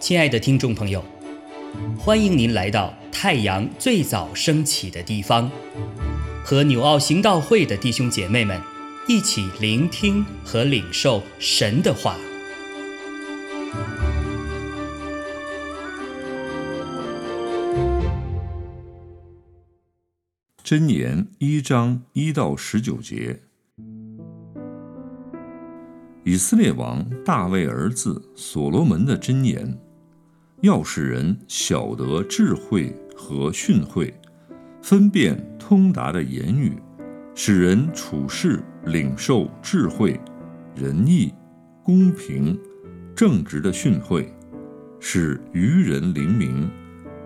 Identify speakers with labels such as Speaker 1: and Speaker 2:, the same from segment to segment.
Speaker 1: 亲爱的听众朋友，欢迎您来到太阳最早升起的地方，和纽奥行道会的弟兄姐妹们一起聆听和领受神的话。
Speaker 2: 箴言一章一到十九节。以色列王大卫儿子所罗门的箴言，要使人晓得智慧和训诲，分辨通达的言语，使人处事领受智慧、仁义、公平、正直的训诲，使愚人灵明，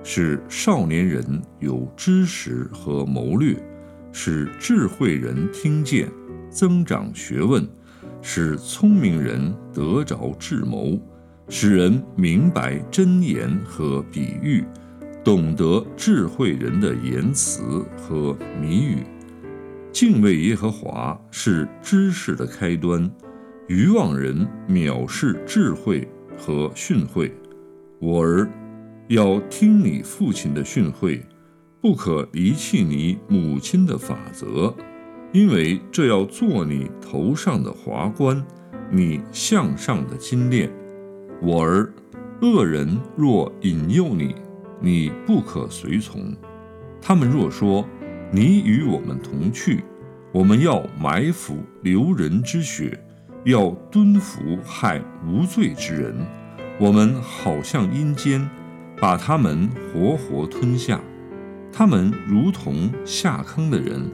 Speaker 2: 使少年人有知识和谋略，使智慧人听见，增长学问。使聪明人得着智谋，使人明白真言和比喻，懂得智慧人的言辞和谜语。敬畏耶和华是知识的开端，愚妄人藐视智慧和训诲。我儿，要听你父亲的训诲，不可离弃你母亲的法则。因为这要做你头上的华冠，你项上的金链。我儿，恶人若引诱你，你不可随从。他们若说你与我们同去，我们要埋伏流人之血，要蹲伏害无罪之人。我们好像阴间，把他们活活吞下。他们如同下坑的人。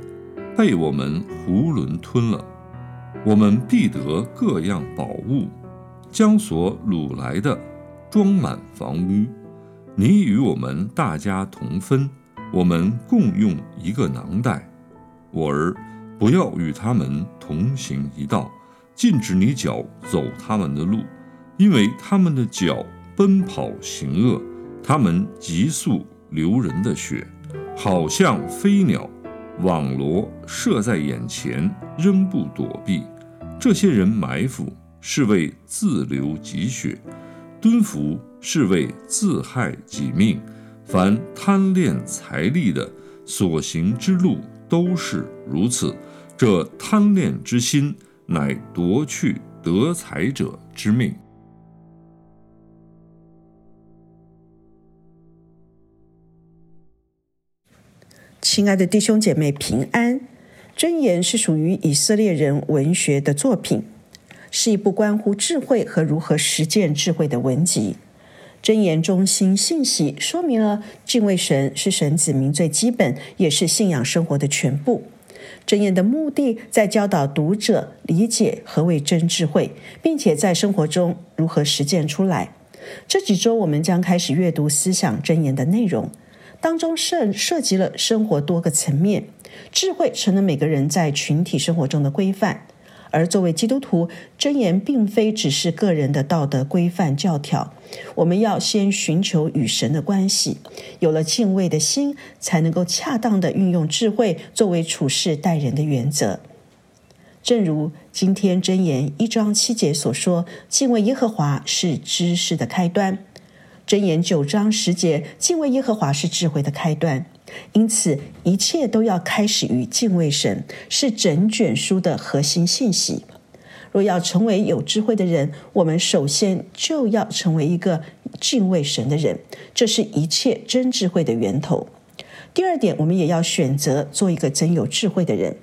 Speaker 2: 被我们囫囵吞了，我们必得各样宝物，将所掳来的装满房屋。你与我们大家同分，我们共用一个囊袋。我儿，不要与他们同行一道，禁止你脚走他们的路，因为他们的脚奔跑行恶，他们急速流人的血，好像飞鸟。网罗设在眼前，仍不躲避。这些人埋伏是为自流己血，蹲伏是为自害己命。凡贪恋财力的，所行之路都是如此。这贪恋之心，乃夺去得财者之命。
Speaker 3: 亲爱的弟兄姐妹，平安！箴言是属于以色列人文学的作品，是一部关乎智慧和如何实践智慧的文集。箴言中心信息说明了敬畏神是神子民最基本，也是信仰生活的全部。箴言的目的在教导读者理解何为真智慧，并且在生活中如何实践出来。这几周我们将开始阅读思想箴言的内容。当中涉涉及了生活多个层面，智慧成了每个人在群体生活中的规范。而作为基督徒，箴言并非只是个人的道德规范教条，我们要先寻求与神的关系，有了敬畏的心，才能够恰当的运用智慧作为处事待人的原则。正如今天箴言一章七节所说：“敬畏耶和华是知识的开端。”箴言九章十节，敬畏耶和华是智慧的开端，因此一切都要开始于敬畏神，是整卷书的核心信息。若要成为有智慧的人，我们首先就要成为一个敬畏神的人，这是一切真智慧的源头。第二点，我们也要选择做一个真有智慧的人。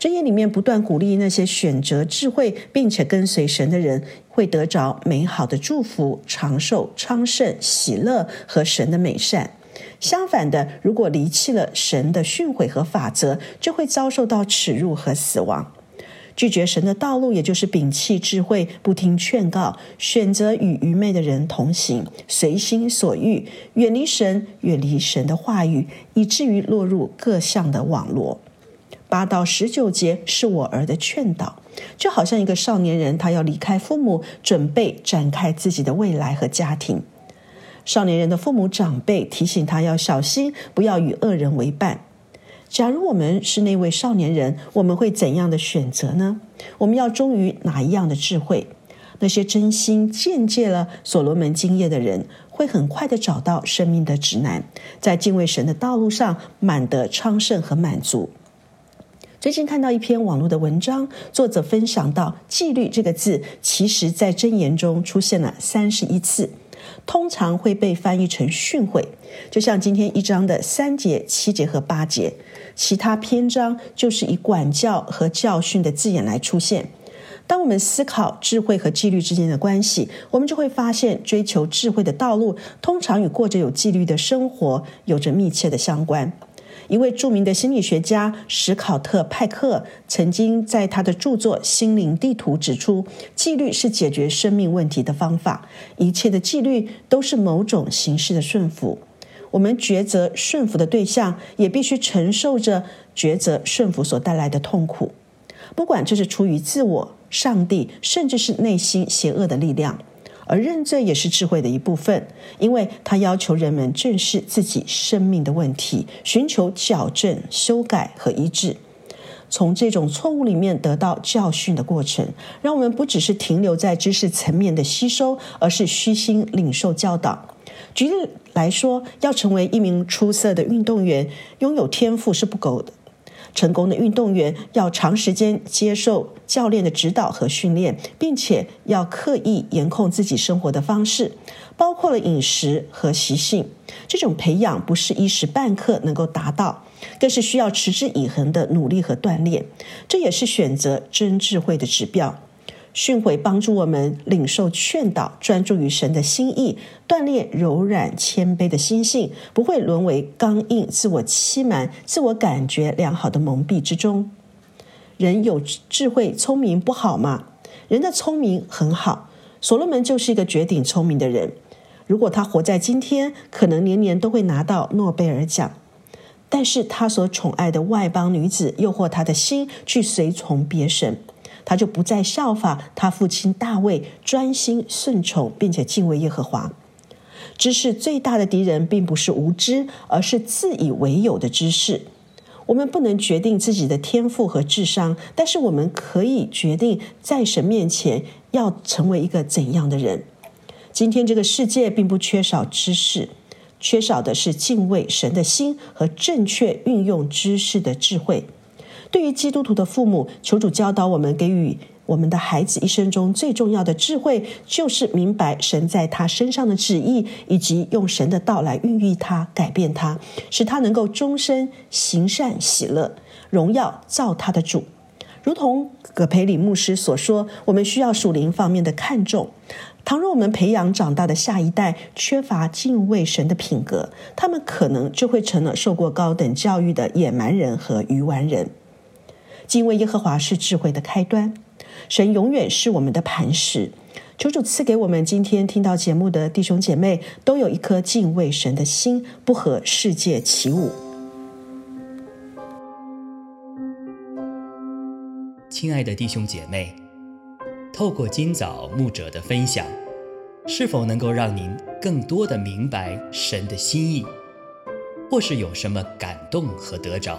Speaker 3: 箴言里面不断鼓励那些选择智慧并且跟随神的人，会得着美好的祝福、长寿、昌盛、喜乐和神的美善。相反的，如果离弃了神的训诲和法则，就会遭受到耻辱和死亡。拒绝神的道路，也就是摒弃智慧，不听劝告，选择与愚昧的人同行，随心所欲，远离神，远离神的话语，以至于落入各项的网络。八到十九节是我儿的劝导，就好像一个少年人，他要离开父母，准备展开自己的未来和家庭。少年人的父母长辈提醒他要小心，不要与恶人为伴。假如我们是那位少年人，我们会怎样的选择呢？我们要忠于哪一样的智慧？那些真心见戒了所罗门经验的人，会很快的找到生命的指南，在敬畏神的道路上满得昌盛和满足。最近看到一篇网络的文章，作者分享到“纪律”这个字，其实在箴言中出现了三十一次，通常会被翻译成训诲，就像今天一章的三节、七节和八节。其他篇章就是以管教和教训的字眼来出现。当我们思考智慧和纪律之间的关系，我们就会发现，追求智慧的道路通常与过着有纪律的生活有着密切的相关。一位著名的心理学家史考特·派克曾经在他的著作《心灵地图》指出，纪律是解决生命问题的方法。一切的纪律都是某种形式的顺服。我们抉择顺服的对象，也必须承受着抉择顺服所带来的痛苦，不管这是出于自我、上帝，甚至是内心邪恶的力量。而认罪也是智慧的一部分，因为它要求人们正视自己生命的问题，寻求矫正、修改和医治，从这种错误里面得到教训的过程，让我们不只是停留在知识层面的吸收，而是虚心领受教导。举例来说，要成为一名出色的运动员，拥有天赋是不够的。成功的运动员要长时间接受教练的指导和训练，并且要刻意严控自己生活的方式，包括了饮食和习性。这种培养不是一时半刻能够达到，更是需要持之以恒的努力和锻炼。这也是选择真智慧的指标。训诲帮助我们领受劝导，专注于神的心意，锻炼柔软谦卑的心性，不会沦为刚硬、自我欺瞒、自我感觉良好的蒙蔽之中。人有智慧、聪明不好吗？人的聪明很好。所罗门就是一个绝顶聪明的人。如果他活在今天，可能年年都会拿到诺贝尔奖。但是他所宠爱的外邦女子诱惑他的心去随从别神。他就不再效法他父亲大卫，专心顺从，并且敬畏耶和华。知识最大的敌人，并不是无知，而是自以为有的知识。我们不能决定自己的天赋和智商，但是我们可以决定在神面前要成为一个怎样的人。今天这个世界并不缺少知识，缺少的是敬畏神的心和正确运用知识的智慧。对于基督徒的父母，求主教导我们，给予我们的孩子一生中最重要的智慧，就是明白神在他身上的旨意，以及用神的道来孕育他、改变他，使他能够终身行善、喜乐、荣耀造他的主。如同葛培里牧师所说，我们需要属灵方面的看重。倘若我们培养长大的下一代缺乏敬畏神的品格，他们可能就会成了受过高等教育的野蛮人和愚顽人。敬畏耶和华是智慧的开端，神永远是我们的磐石。求主赐给我们今天听到节目的弟兄姐妹，都有一颗敬畏神的心，不和世界起舞。
Speaker 1: 亲爱的弟兄姐妹，透过今早牧者的分享，是否能够让您更多的明白神的心意，或是有什么感动和得着？